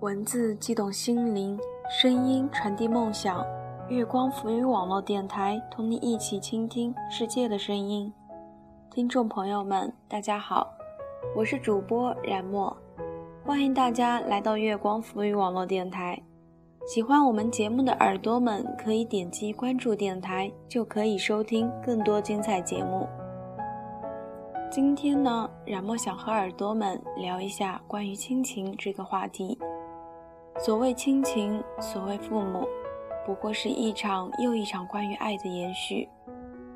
文字激动心灵，声音传递梦想。月光浮语网络电台，同你一起倾听世界的声音。听众朋友们，大家好，我是主播冉墨，欢迎大家来到月光浮语网络电台。喜欢我们节目的耳朵们，可以点击关注电台，就可以收听更多精彩节目。今天呢，冉墨想和耳朵们聊一下关于亲情这个话题。所谓亲情，所谓父母，不过是一场又一场关于爱的延续。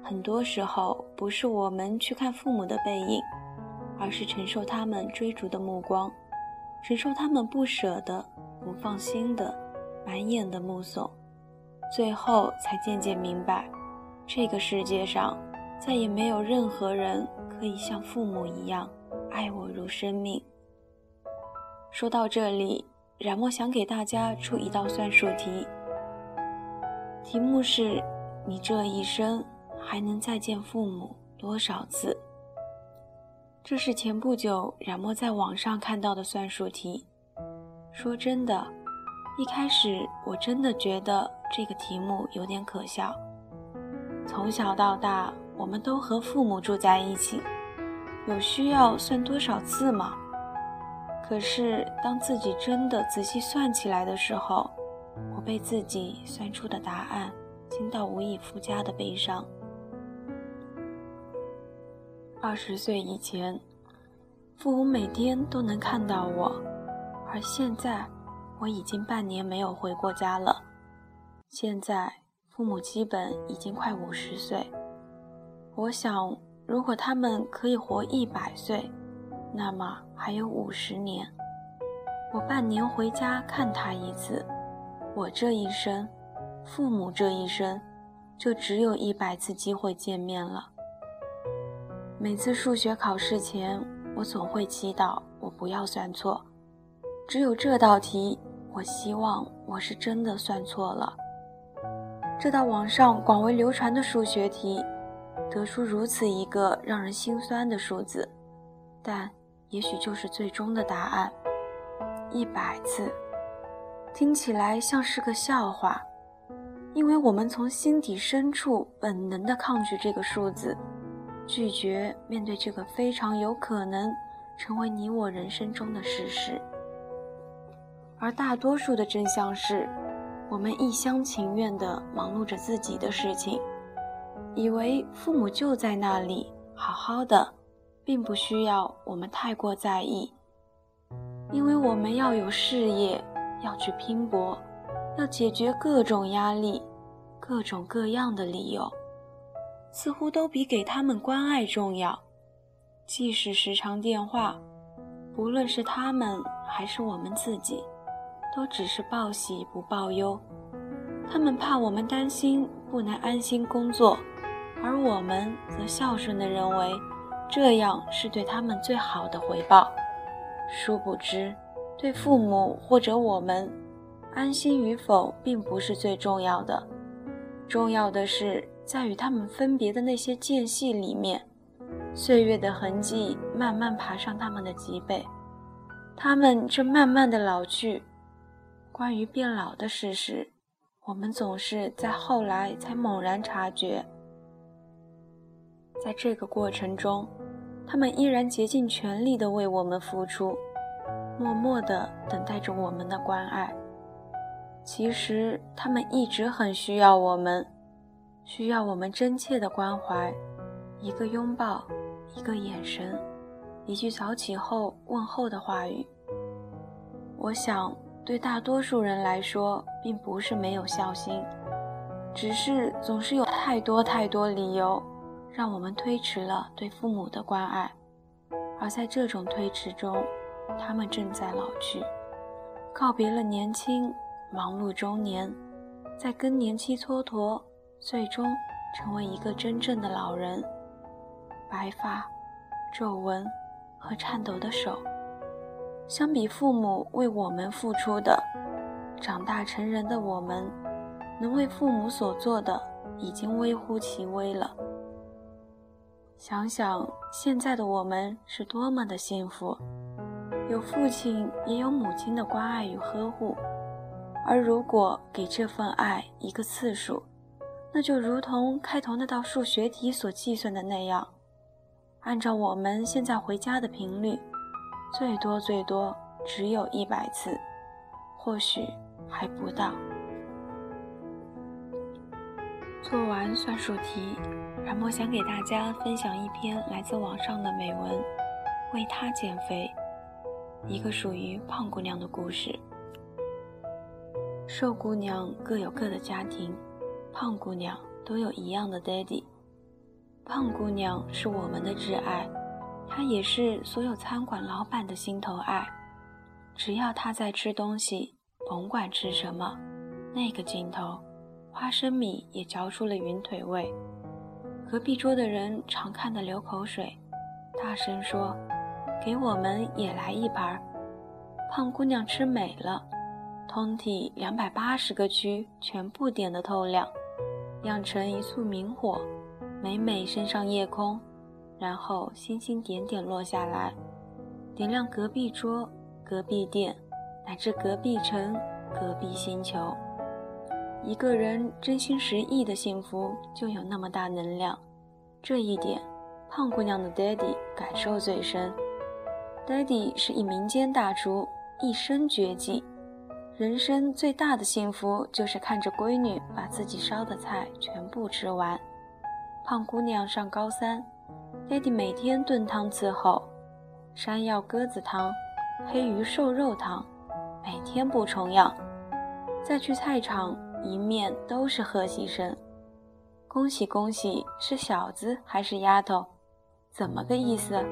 很多时候，不是我们去看父母的背影，而是承受他们追逐的目光，承受他们不舍得、不放心的、满眼的目送，最后才渐渐明白，这个世界上再也没有任何人可以像父母一样爱我如生命。说到这里。冉墨想给大家出一道算术题，题目是：你这一生还能再见父母多少次？这是前不久冉墨在网上看到的算术题。说真的，一开始我真的觉得这个题目有点可笑。从小到大，我们都和父母住在一起，有需要算多少次吗？可是，当自己真的仔细算起来的时候，我被自己算出的答案惊到无以复加的悲伤。二十岁以前，父母每天都能看到我，而现在，我已经半年没有回过家了。现在，父母基本已经快五十岁。我想，如果他们可以活一百岁，那么还有五十年，我半年回家看他一次，我这一生，父母这一生，就只有一百次机会见面了。每次数学考试前，我总会祈祷我不要算错，只有这道题，我希望我是真的算错了。这道网上广为流传的数学题，得出如此一个让人心酸的数字，但。也许就是最终的答案，一百次，听起来像是个笑话，因为我们从心底深处本能的抗拒这个数字，拒绝面对这个非常有可能成为你我人生中的事实。而大多数的真相是，我们一厢情愿地忙碌着自己的事情，以为父母就在那里，好好的。并不需要我们太过在意，因为我们要有事业，要去拼搏，要解决各种压力，各种各样的理由，似乎都比给他们关爱重要。即使时常电话，不论是他们还是我们自己，都只是报喜不报忧。他们怕我们担心不能安心工作，而我们则孝顺地认为。这样是对他们最好的回报。殊不知，对父母或者我们，安心与否并不是最重要的，重要的是在与他们分别的那些间隙里面，岁月的痕迹慢慢爬上他们的脊背，他们正慢慢的老去。关于变老的事实，我们总是在后来才猛然察觉。在这个过程中，他们依然竭尽全力地为我们付出，默默地等待着我们的关爱。其实，他们一直很需要我们，需要我们真切的关怀，一个拥抱，一个眼神，一句早起后问候的话语。我想，对大多数人来说，并不是没有孝心，只是总是有太多太多理由。让我们推迟了对父母的关爱，而在这种推迟中，他们正在老去，告别了年轻，忙碌中年，在更年期蹉跎，最终成为一个真正的老人。白发、皱纹和颤抖的手，相比父母为我们付出的，长大成人的我们，能为父母所做的已经微乎其微了。想想现在的我们是多么的幸福，有父亲也有母亲的关爱与呵护。而如果给这份爱一个次数，那就如同开头那道数学题所计算的那样，按照我们现在回家的频率，最多最多只有一百次，或许还不到。做完算术题，冉墨想给大家分享一篇来自网上的美文，《为他减肥》，一个属于胖姑娘的故事。瘦姑娘各有各的家庭。胖姑娘都有一样的 daddy。胖姑娘是我们的挚爱，她也是所有餐馆老板的心头爱。只要她在吃东西，甭管吃什么，那个镜头，花生米也嚼出了云腿味。隔壁桌的人常看得流口水，大声说：“给我们也来一盘。”胖姑娘吃美了，通体两百八十个区全部点得透亮。酿成一簇明火，每每升上夜空，然后星星点点落下来，点亮隔壁桌、隔壁店，乃至隔壁城、隔壁星球。一个人真心实意的幸福，就有那么大能量。这一点，胖姑娘的 daddy 感受最深。daddy 是一民间大厨，一身绝技。人生最大的幸福就是看着闺女把自己烧的菜全部吃完。胖姑娘上高三，爹地每天炖汤伺候，山药鸽子汤、黑鱼瘦肉汤，每天不重样。再去菜场，一面都是贺喜声：“恭喜恭喜，是小子还是丫头？怎么个意思？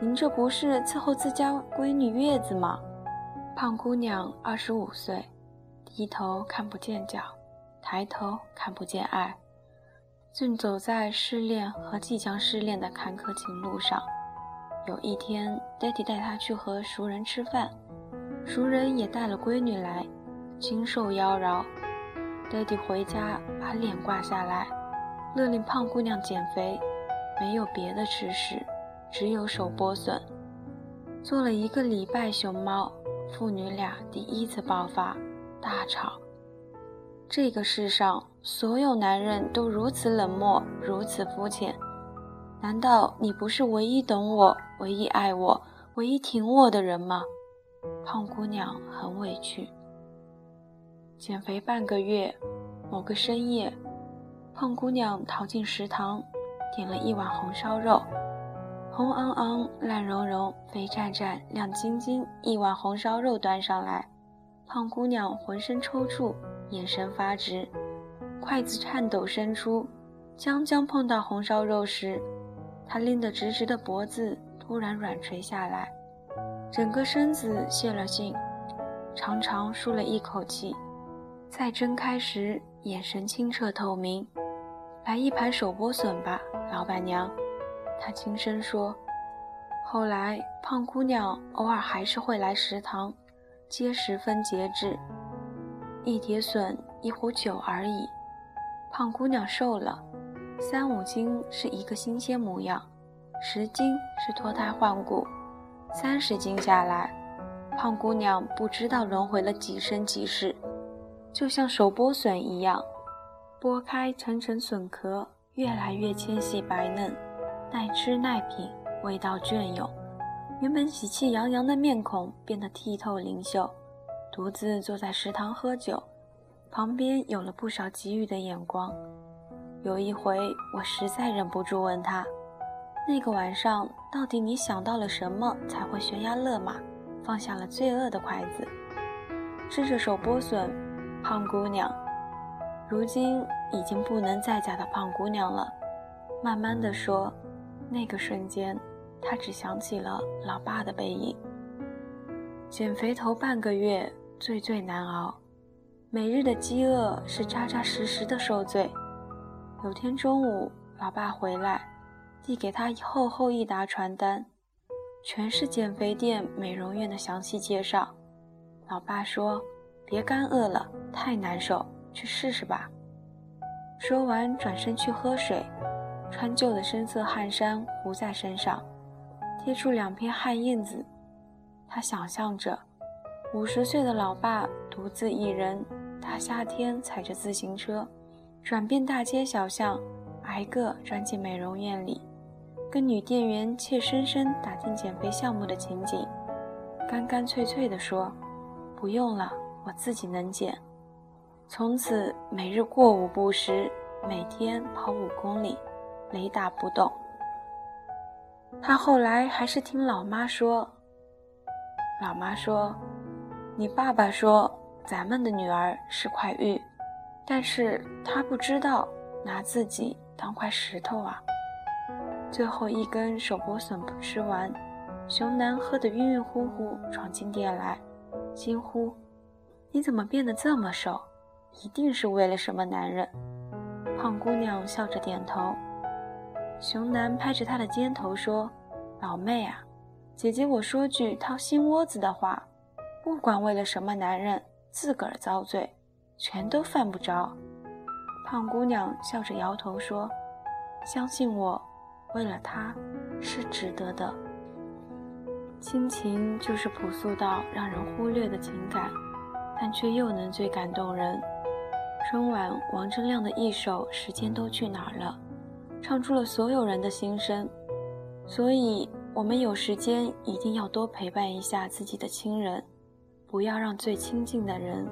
您这不是伺候自家闺女月子吗？”胖姑娘二十五岁，低头看不见脚，抬头看不见爱，正走在失恋和即将失恋的坎坷情路上。有一天，爹地带她去和熟人吃饭，熟人也带了闺女来，精瘦妖娆。爹地回家把脸挂下来，勒令胖姑娘减肥，没有别的吃食，只有手剥笋。做了一个礼拜熊猫。父女俩第一次爆发大吵。这个世上所有男人都如此冷漠，如此肤浅。难道你不是唯一懂我、唯一爱我、唯一挺我的人吗？胖姑娘很委屈。减肥半个月，某个深夜，胖姑娘逃进食堂，点了一碗红烧肉。红昂昂、烂融融、肥站站、亮晶晶，一碗红烧肉端上来，胖姑娘浑身抽搐，眼神发直，筷子颤抖伸出，将将碰到红烧肉时，她拎得直直的脖子突然软垂下来，整个身子泄了劲，长长舒了一口气，再睁开时眼神清澈透明。来一盘手剥笋吧，老板娘。他轻声说：“后来，胖姑娘偶尔还是会来食堂，皆十分节制，一碟笋，一壶酒而已。胖姑娘瘦了，三五斤是一个新鲜模样，十斤是脱胎换骨，三十斤下来，胖姑娘不知道轮回了几生几世，就像手剥笋一样，剥开层层笋壳，越来越纤细白嫩。”耐吃耐品，味道隽永。原本喜气洋洋的面孔变得剔透灵秀。独自坐在食堂喝酒，旁边有了不少给予的眼光。有一回，我实在忍不住问他：“那个晚上，到底你想到了什么，才会悬崖勒马，放下了罪恶的筷子，吃着手剥笋？”胖姑娘，如今已经不能再嫁的胖姑娘了，慢慢的说。那个瞬间，她只想起了老爸的背影。减肥头半个月最最难熬，每日的饥饿是扎扎实实的受罪。有天中午，老爸回来，递给他厚厚一沓传单，全是减肥店、美容院的详细介绍。老爸说：“别干饿了，太难受，去试试吧。”说完，转身去喝水。穿旧的深色汗衫糊在身上，贴出两片汗印子。他想象着五十岁的老爸独自一人，大夏天踩着自行车，转遍大街小巷，挨个钻进美容院里，跟女店员怯生生打听减肥项目的情景，干干脆脆地说：“不用了，我自己能减。”从此每日过午不食，每天跑五公里，雷打不动。他后来还是听老妈说，老妈说：“你爸爸说咱们的女儿是块玉，但是他不知道拿自己当块石头啊。”最后一根手剥笋不吃完，熊男喝得晕晕乎乎，闯进店来，惊呼：“你怎么变得这么瘦？一定是为了什么男人？”胖姑娘笑着点头。熊男拍着她的肩头说：“老妹啊，姐姐我说句掏心窝子的话，不管为了什么男人，自个儿遭罪，全都犯不着。”胖姑娘笑着摇头说：“相信我，为了他，是值得的。亲情就是朴素到让人忽略的情感，但却又能最感动人。”春晚，王铮亮的一首《时间都去哪儿了》。唱出了所有人的心声，所以我们有时间一定要多陪伴一下自己的亲人，不要让最亲近的人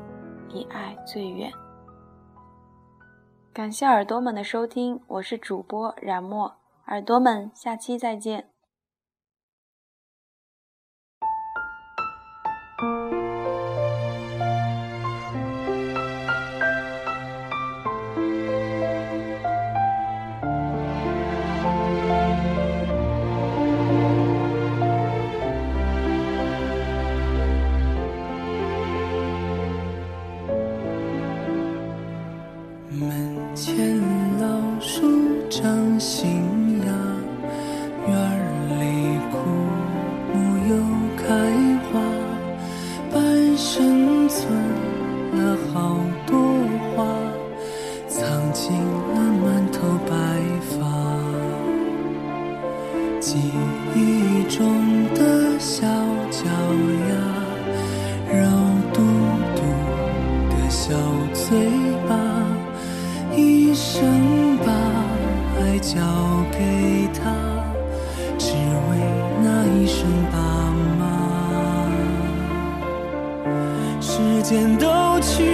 离爱最远。感谢耳朵们的收听，我是主播冉墨，耳朵们下期再见。生把爱交给他只为那一声爸妈时间都去